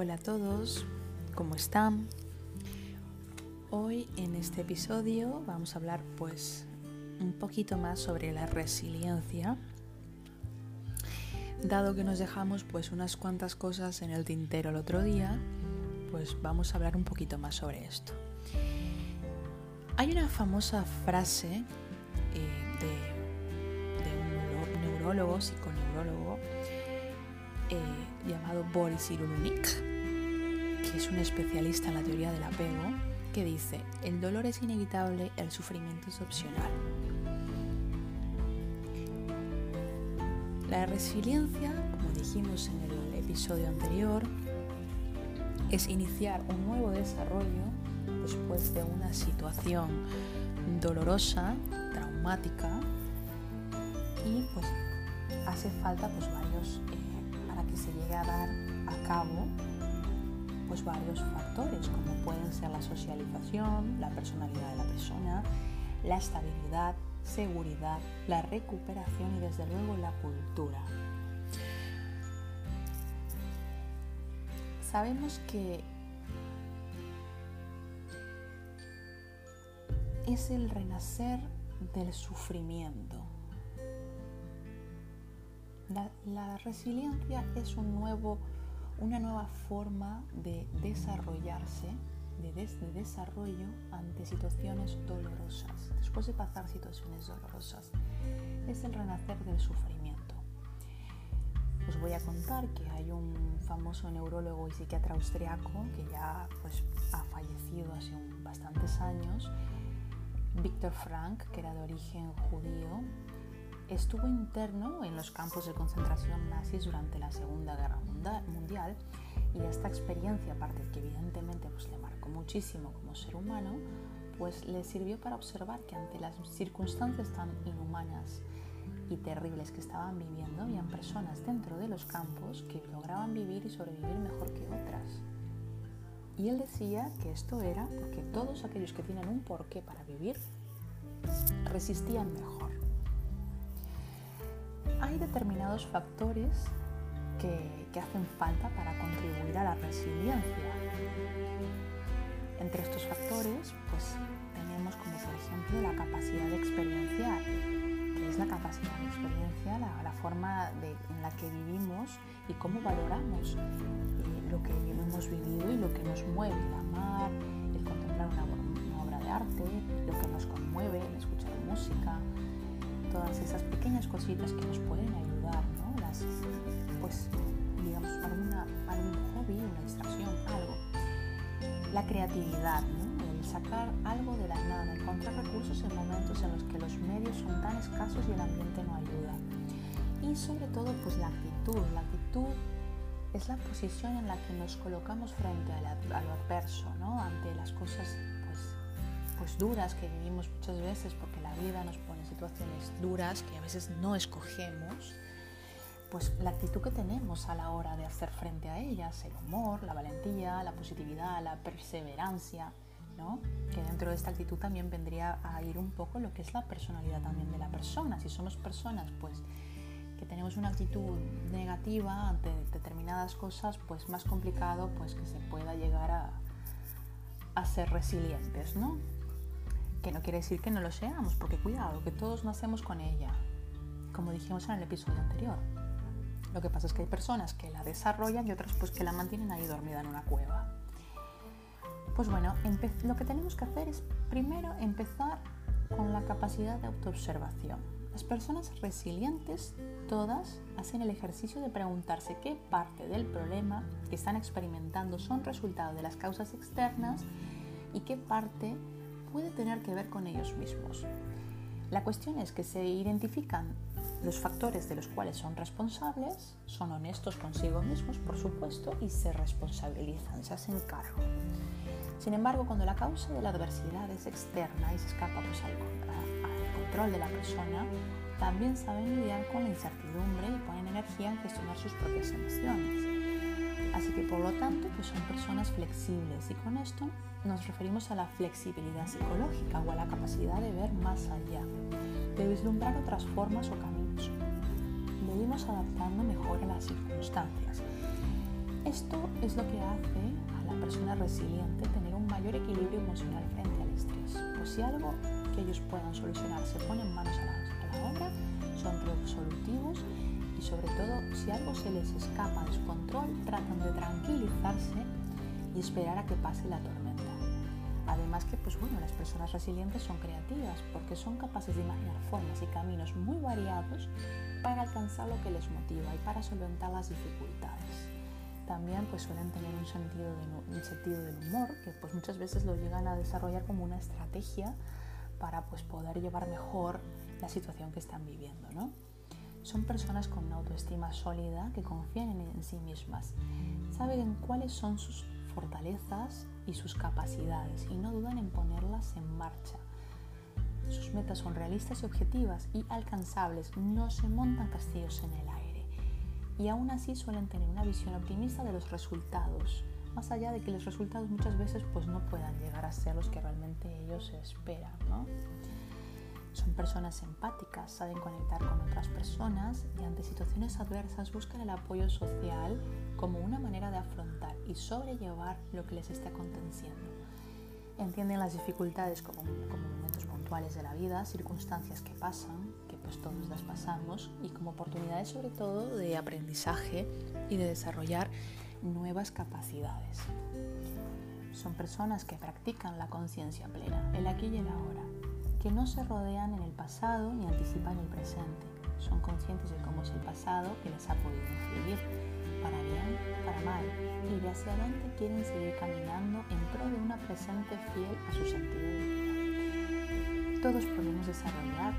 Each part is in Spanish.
Hola a todos, ¿cómo están? Hoy en este episodio vamos a hablar pues un poquito más sobre la resiliencia. Dado que nos dejamos pues unas cuantas cosas en el tintero el otro día, pues vamos a hablar un poquito más sobre esto. Hay una famosa frase eh, de, un neurólogo, psiconeurólogo, eh, llamado Boris Cyrulnik, que es un especialista en la teoría del apego, que dice, el dolor es inevitable, el sufrimiento es opcional. La resiliencia, como dijimos en el episodio anterior, es iniciar un nuevo desarrollo después de una situación dolorosa, traumática, y pues hace falta pues varios cabo pues varios factores como pueden ser la socialización, la personalidad de la persona, la estabilidad, seguridad, la recuperación y desde luego la cultura. Sabemos que es el renacer del sufrimiento la, resiliencia es un nuevo, una nueva forma de desarrollarse, de, de desarrollo ante situaciones dolorosas, después de pasar situaciones dolorosas. Es el renacer del sufrimiento. Os voy a contar que hay un famoso neurólogo y psiquiatra austriaco que ya pues, ha fallecido hace bastantes años, Viktor Frank, que era de origen judío, estuvo interno en los campos de concentración nazis durante la Segunda Guerra Mundial y esta experiencia, aparte que evidentemente pues, le marcó muchísimo como ser humano, pues le sirvió para observar que ante las circunstancias tan inhumanas y terribles que estaban viviendo, habían personas dentro de los campos que lograban vivir y sobrevivir mejor que otras. Y él decía que esto era porque todos aquellos que tienen un porqué para vivir resistían mejor hay determinados factores que, hacen falta para contribuir a la resiliencia. Entre estos factores, pues tenemos como por ejemplo la capacidad de experienciar, que es la capacidad de experiencia, la, forma en la que vivimos y cómo valoramos eh, lo que hemos vivido y lo que nos mueve, el amar, el contemplar una, una obra de arte, lo que nos conmueve, el escuchar música, todas esas pequeñas cositas que nos pueden ayudar, ¿no? Las, pues, digamos, alguna, algún hobby, una distracción, algo. La creatividad, ¿no? El sacar algo de la nada, encontrar recursos en momentos en los que los medios son tan escasos y el ambiente no ayuda. Y sobre todo, pues la actitud. La actitud es la posición en la que nos colocamos frente a, lo adverso, ¿no? Ante las cosas pues, pues duras que vivimos muchas veces porque la vida nos situaciones duras que a veces no escogemos, pues la actitud que tenemos a la hora de hacer frente a ellas, el humor, la valentía, la positividad, la perseverancia, ¿no? que dentro de esta actitud también vendría a ir un poco lo que es la personalidad también de la persona. Si somos personas pues que tenemos una actitud negativa ante determinadas cosas, pues más complicado pues que se pueda llegar a, a ser resilientes, ¿no? Que no quiere decir que no lo seamos, porque cuidado, que todos nacemos con ella, como dijimos en el episodio anterior. Lo que pasa es que hay personas que la desarrollan y otras pues que la mantienen ahí dormida en una cueva. Pues bueno, lo que tenemos que hacer es primero empezar con la capacidad de autoobservación. Las personas resilientes, todas, hacen el ejercicio de preguntarse qué parte del problema que están experimentando son resultado de las causas externas y qué parte puede tener que ver con ellos mismos. La cuestión es que se identifican los factores de los cuales son responsables, son honestos consigo mismos, por supuesto, y se responsabilizan, se hacen cargo. Sin embargo, cuando la causa de la adversidad es externa y se escapa pues, al, al control de la persona, también saben lidiar con la incertidumbre y ponen energía en gestionar sus propias emociones. Así que por lo tanto, pues son personas flexibles y con esto nos referimos a la flexibilidad psicológica o a la capacidad de ver más allá, de vislumbrar otras formas o caminos. Debemos adaptando mejor a las circunstancias. Esto es lo que hace a la persona resiliente tener un mayor equilibrio emocional frente al estrés. Pues si algo que ellos puedan solucionar se pone en manos a la, a la obra, son resolutivos y sobre todo si algo se les escapa de su control, tratan de tranquilizarse y esperar a que pase la tormenta. Además que pues bueno, las personas resilientes son creativas porque son capaces de imaginar formas y caminos muy variados para alcanzar lo que les motiva y para solventar las dificultades. También pues suelen tener un sentido, un sentido del humor que pues muchas veces lo llegan a desarrollar como una estrategia para pues poder llevar mejor la situación que están viviendo, ¿no? Son personas con una autoestima sólida que confían en, sí mismas, saben cuáles son sus fortalezas y sus capacidades y no dudan en ponerlas en marcha. Sus metas son realistas y objetivas y alcanzables, no se montan castillos en el aire. Y aún así suelen tener una visión optimista de los resultados, más allá de que los resultados muchas veces pues no puedan llegar a ser los que realmente ellos esperan. ¿no? Son personas empáticas, saben conectar con otras personas y ante situaciones adversas buscan el apoyo social como una manera de afrontar y sobrellevar lo que les está aconteciendo. Entienden las dificultades como, como momentos puntuales de la vida, circunstancias que pasan, que pues todos las pasamos, y como oportunidades sobre todo de aprendizaje y de desarrollar nuevas capacidades. Son personas que practican la conciencia plena, el aquí y el ahora, que no se rodean en el pasado ni anticipan el presente. Son conscientes de cómo es el pasado que les ha podido influir, para bien, para mal, y de hacia dónde quieren seguir caminando en pro de una presente fiel a su sentido de vida. Todos podemos desarrollar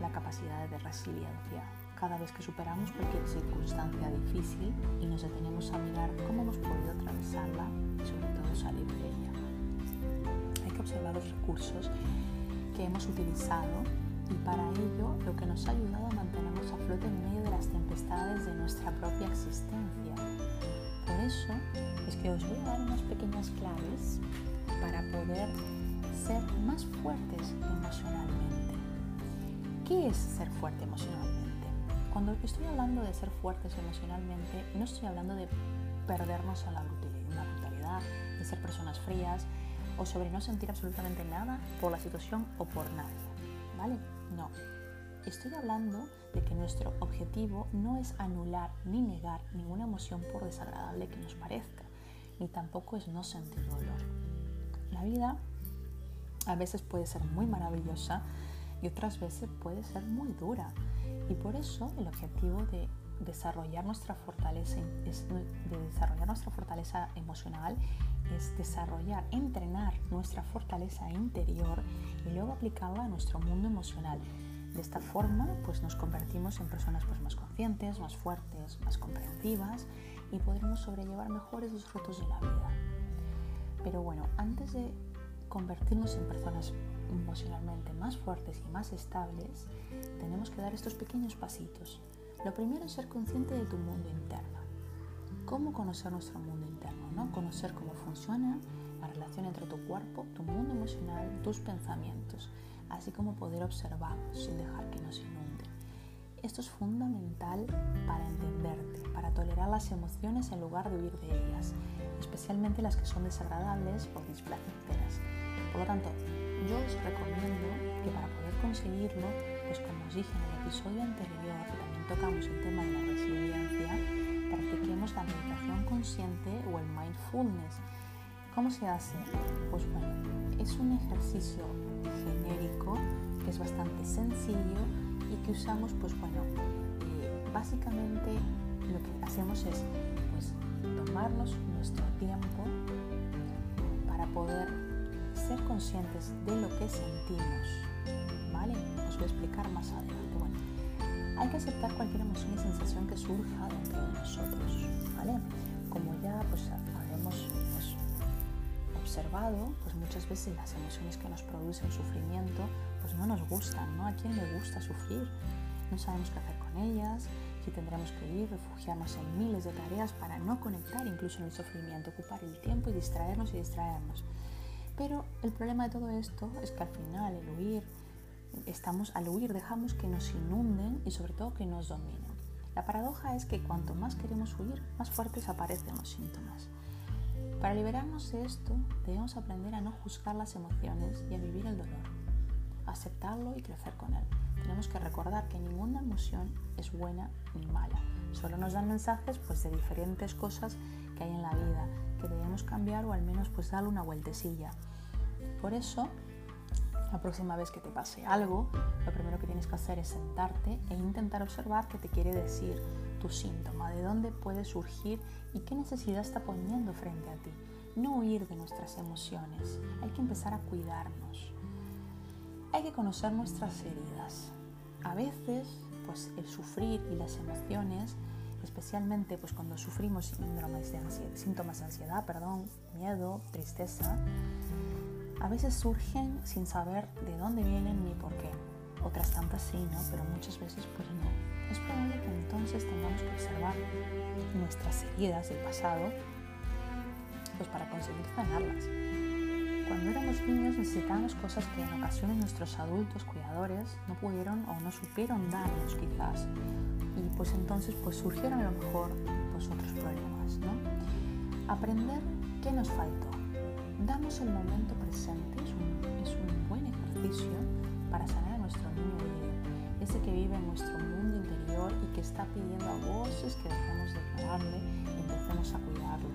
la capacidad de resiliencia cada vez que superamos cualquier circunstancia difícil y nos detenemos a mirar cómo hemos podido atravesarla y sobre todo salir de ella. Hay que observar los recursos que hemos utilizado y para ello lo que nos ha ayudado a mantenernos a flote en medio de las tempestades de nuestra propia existencia. Por eso es que os voy a dar unas pequeñas claves para poder ser más fuertes emocionalmente. ¿Qué es ser fuerte emocionalmente? Cuando estoy hablando de ser fuertes emocionalmente, no estoy hablando de perdernos a la brutalidad, de ser personas frías, o sobre no sentir absolutamente nada por la situación o por nadie. ¿Vale? No. Estoy hablando de que nuestro objetivo no es anular ni negar ninguna emoción por desagradable que nos parezca, ni tampoco es no sentir dolor. La vida a veces puede ser muy maravillosa y otras veces puede ser muy dura. Y por eso el objetivo de desarrollar nuestra fortaleza, de desarrollar nuestra fortaleza emocional es desarrollar, entrenar nuestra fortaleza interior y luego aplicarla a nuestro mundo emocional. De esta forma, pues nos convertimos en personas pues, más conscientes, más fuertes, más comprensivas y podremos sobrellevar mejores los retos de la vida. Pero bueno, antes de convertirnos en personas emocionalmente más fuertes y más estables, tenemos que dar estos pequeños pasitos. Lo primero es ser consciente de tu mundo interno. ¿Cómo conocer nuestro mundo interno? ¿no? Conocer cómo funciona la relación entre tu cuerpo, tu mundo emocional, tus pensamientos, así como poder observarlos sin dejar que nos inunde. Esto es fundamental para entenderte, para tolerar las emociones en lugar de huir de ellas, especialmente las que son desagradables o displacenteras. Por lo tanto, yo os recomiendo que para poder conseguirlo, pues como os dije en el episodio anterior, tocamos el tema de la resiliencia, practiquemos la meditación consciente o el mindfulness. ¿Cómo se hace? Pues bueno, es un ejercicio genérico que es bastante sencillo y que usamos, pues bueno, eh, básicamente lo que hacemos es pues, tomarnos nuestro tiempo para poder ser conscientes de lo que sentimos. Voy a explicar más adelante. Hay que aceptar cualquier emoción y sensación que surja dentro de nosotros, ¿vale? Como ya pues, habíamos pues, observado, pues muchas veces las emociones que nos producen sufrimiento pues no nos gustan, ¿no? ¿A quién le gusta sufrir? No sabemos qué hacer con ellas, si tendremos que ir, refugiarnos en miles de tareas para no conectar incluso en el sufrimiento, ocupar el tiempo y distraernos y distraernos. Pero el problema de todo esto es que al final el huir, estamos al huir dejamos que nos inunden y sobre todo que nos dominen. La paradoja es que cuanto más queremos huir, más fuertes aparecen los síntomas. Para liberarnos de esto, debemos aprender a no juzgar las emociones y a vivir el dolor, aceptarlo y crecer con él. Tenemos que recordar que ninguna emoción es buena ni mala, solo nos dan mensajes pues, de diferentes cosas que hay en la vida, que debemos cambiar o al menos pues darle una vueltecilla. Por eso, la próxima vez que te pase algo, lo primero que tienes que hacer es sentarte e intentar observar qué te quiere decir tu síntoma, de dónde puede surgir y qué necesidad está poniendo frente a ti. No huir de nuestras emociones, hay que empezar a cuidarnos. Hay que conocer nuestras heridas. A veces, pues el sufrir y las emociones especialmente pues cuando sufrimos de síntomas de ansiedad, perdón, miedo, tristeza, a veces surgen sin saber de dónde vienen ni por qué. Otras tantas sí, ¿no? Pero muchas veces pues no. Es probable que entonces tengamos que observar nuestras heridas del pasado pues para conseguir sanarlas. Cuando éramos niños necesitábamos cosas que en ocasiones nuestros adultos cuidadores no pudieron o no supieron darnos quizás y pues entonces pues surgieron a lo mejor pues otros problemas, ¿no? Aprender qué nos faltó. Damos el momento presente, es un, buen ejercicio para sanar a nuestro niño interior, ese que vive en nuestro mundo interior y que está pidiendo a voces que dejemos de ignorarle y empecemos a cuidarlo.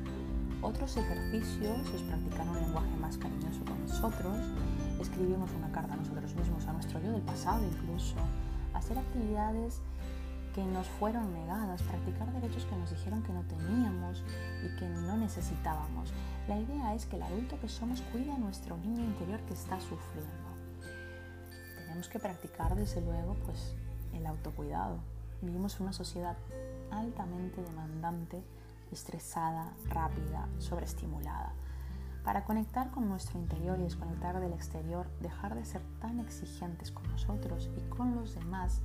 Otros ejercicios es practicar un lenguaje más cariñoso con nosotros, escribimos una carta a nosotros mismos, a nuestro yo del pasado incluso, hacer actividades que nos fueron negadas, practicar derechos que nos dijeron que no teníamos y que no necesitábamos. La idea es que el adulto que somos cuida a nuestro niño interior que está sufriendo. Tenemos que practicar desde luego pues el autocuidado. Vivimos en una sociedad altamente demandante, estresada, rápida, sobreestimulada. Para conectar con nuestro interior y desconectar del exterior, dejar de ser tan exigentes con nosotros y con los demás,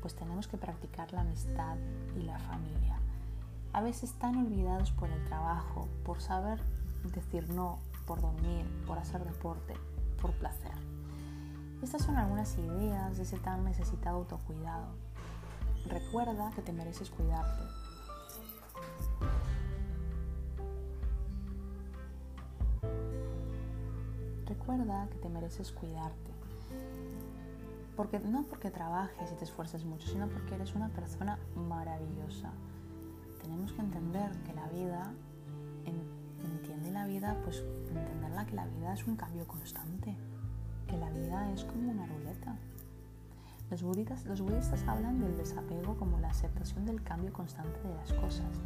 pues tenemos que practicar la amistad y la familia. A veces tan olvidados por el trabajo, por saber decir no, por dormir, por hacer deporte, por placer. Estas son algunas ideas de ese tan necesitado autocuidado. Recuerda que te mereces cuidarte. Recuerda que te mereces cuidarte. Porque, no porque trabajes y te esfuerces mucho, sino porque eres una persona maravillosa. Tenemos que entender que la vida, entiende la vida, pues entenderla que la vida es un cambio constante, que la vida es como una ruleta. Los budistas, los budistas hablan del desapego como la aceptación del cambio constante de las cosas,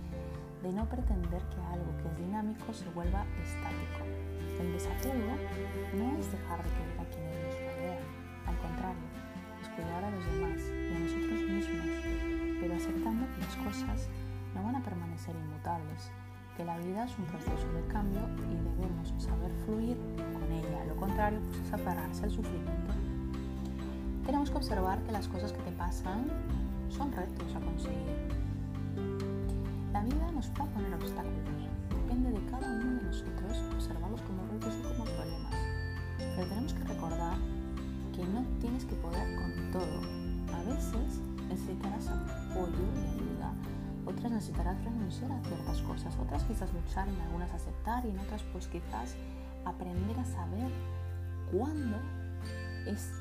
de no pretender que algo que es dinámico se vuelva estático. El desapego no es dejar de querer a quienes nos rodean, al contrario, cuidar a los demás y a nosotros mismos, pero aceptando que las cosas no van a permanecer inmutables, que la vida es un proceso de cambio y debemos saber fluir con ella. Lo contrario pues, es aferrarse al sufrimiento. Tenemos que observar que las cosas que te pasan son retos a conseguir. La vida nos va a poner obstáculos. Depende de cada uno de nosotros observarlos como retos y como problemas. Pero tenemos que recordar que no tienes que poder con todo. A veces necesitarás apoyo y ayuda, otras necesitarás renunciar a ciertas cosas, otras quizás luchar en algunas aceptar y en otras pues quizás aprender a saber cuándo es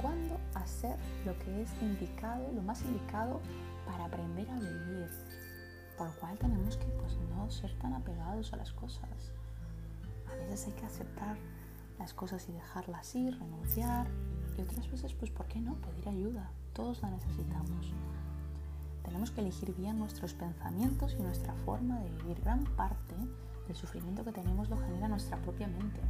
cuándo hacer lo que es indicado, lo más indicado para aprender a vivir. Por lo cual tenemos que pues no ser tan apegados a las cosas. A veces hay que aceptar las cosas y dejarlas ir, renunciar. Y otras veces, pues, ¿por qué no? Pedir ayuda. Todos la necesitamos. Tenemos que elegir bien nuestros pensamientos y nuestra forma de vivir. Gran parte del sufrimiento que tenemos lo genera nuestra propia mente.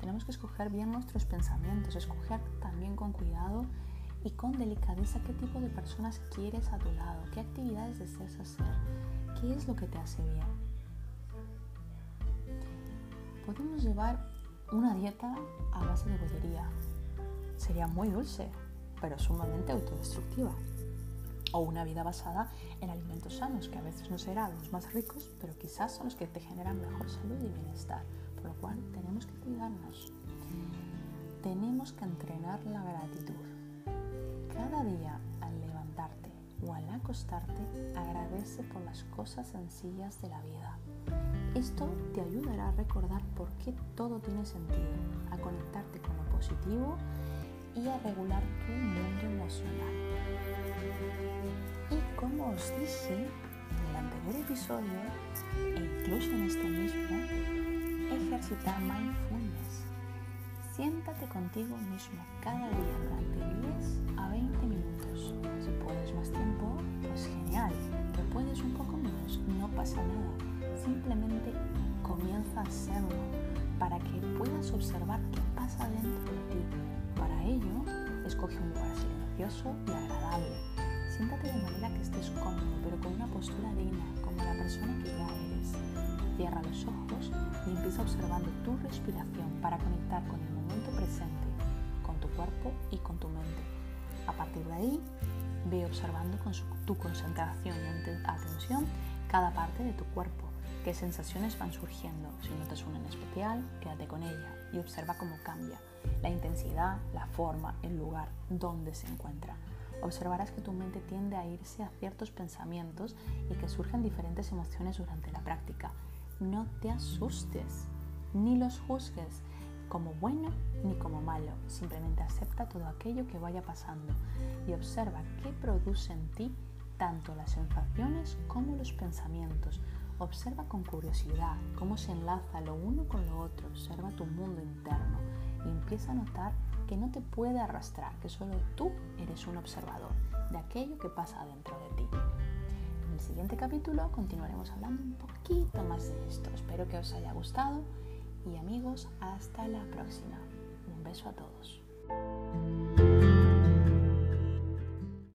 Tenemos que escoger bien nuestros pensamientos, escoger también con cuidado y con delicadeza qué tipo de personas quieres a tu lado, qué actividades deseas hacer, qué es lo que te hace bien. Podemos llevar una dieta a base de bollería. Sería muy dulce, pero sumamente autodestructiva. O una vida basada en alimentos sanos, que a veces no serán los más ricos, pero quizás son los que te generan mejor salud y bienestar. Por lo cual tenemos que cuidarnos. Tenemos que entrenar la gratitud. Cada día al levantarte o al acostarte, agradece por las cosas sencillas de la vida. Esto te ayudará a recordar por qué todo tiene sentido, a conectarte con lo positivo y a regular tu mundo emocional. Y como os dije en el anterior episodio, e incluso en este mismo, ejercitar mindfulness. Siéntate contigo mismo cada día durante 10 a 20 minutos. Si puedes más tiempo, pues genial. Que puedes un poco menos, no pasa nada. Simplemente comienza a hacerlo para que puedas observar qué pasa dentro de ti. Para ello, escoge un lugar silencioso y agradable. Siéntate de manera que estés cómodo, pero con una postura digna, como la persona que ya eres. Cierra los ojos y empieza observando tu respiración para conectar con el momento presente, con tu cuerpo y con tu mente. A partir de ahí, ve observando con tu concentración y atención cada parte de tu cuerpo, qué sensaciones van surgiendo. Si notas una en especial, quédate con ella y observa cómo cambia la intensidad, la forma, el lugar, donde se encuentra. Observarás que tu mente tiende a irse a ciertos pensamientos y que surgen diferentes emociones durante la práctica no te asustes, ni los juzgues como bueno ni como malo. Simplemente acepta todo aquello que vaya pasando y observa qué produce en ti tanto las sensaciones como los pensamientos. Observa con curiosidad cómo se enlaza lo uno con lo otro. Observa tu mundo interno y empieza a notar que no te puede arrastrar, que solo tú eres un observador de aquello que pasa dentro de ti siguiente capítulo continuaremos hablando un poquito más de esto. Espero que os haya gustado y amigos, hasta la próxima. Un beso a todos.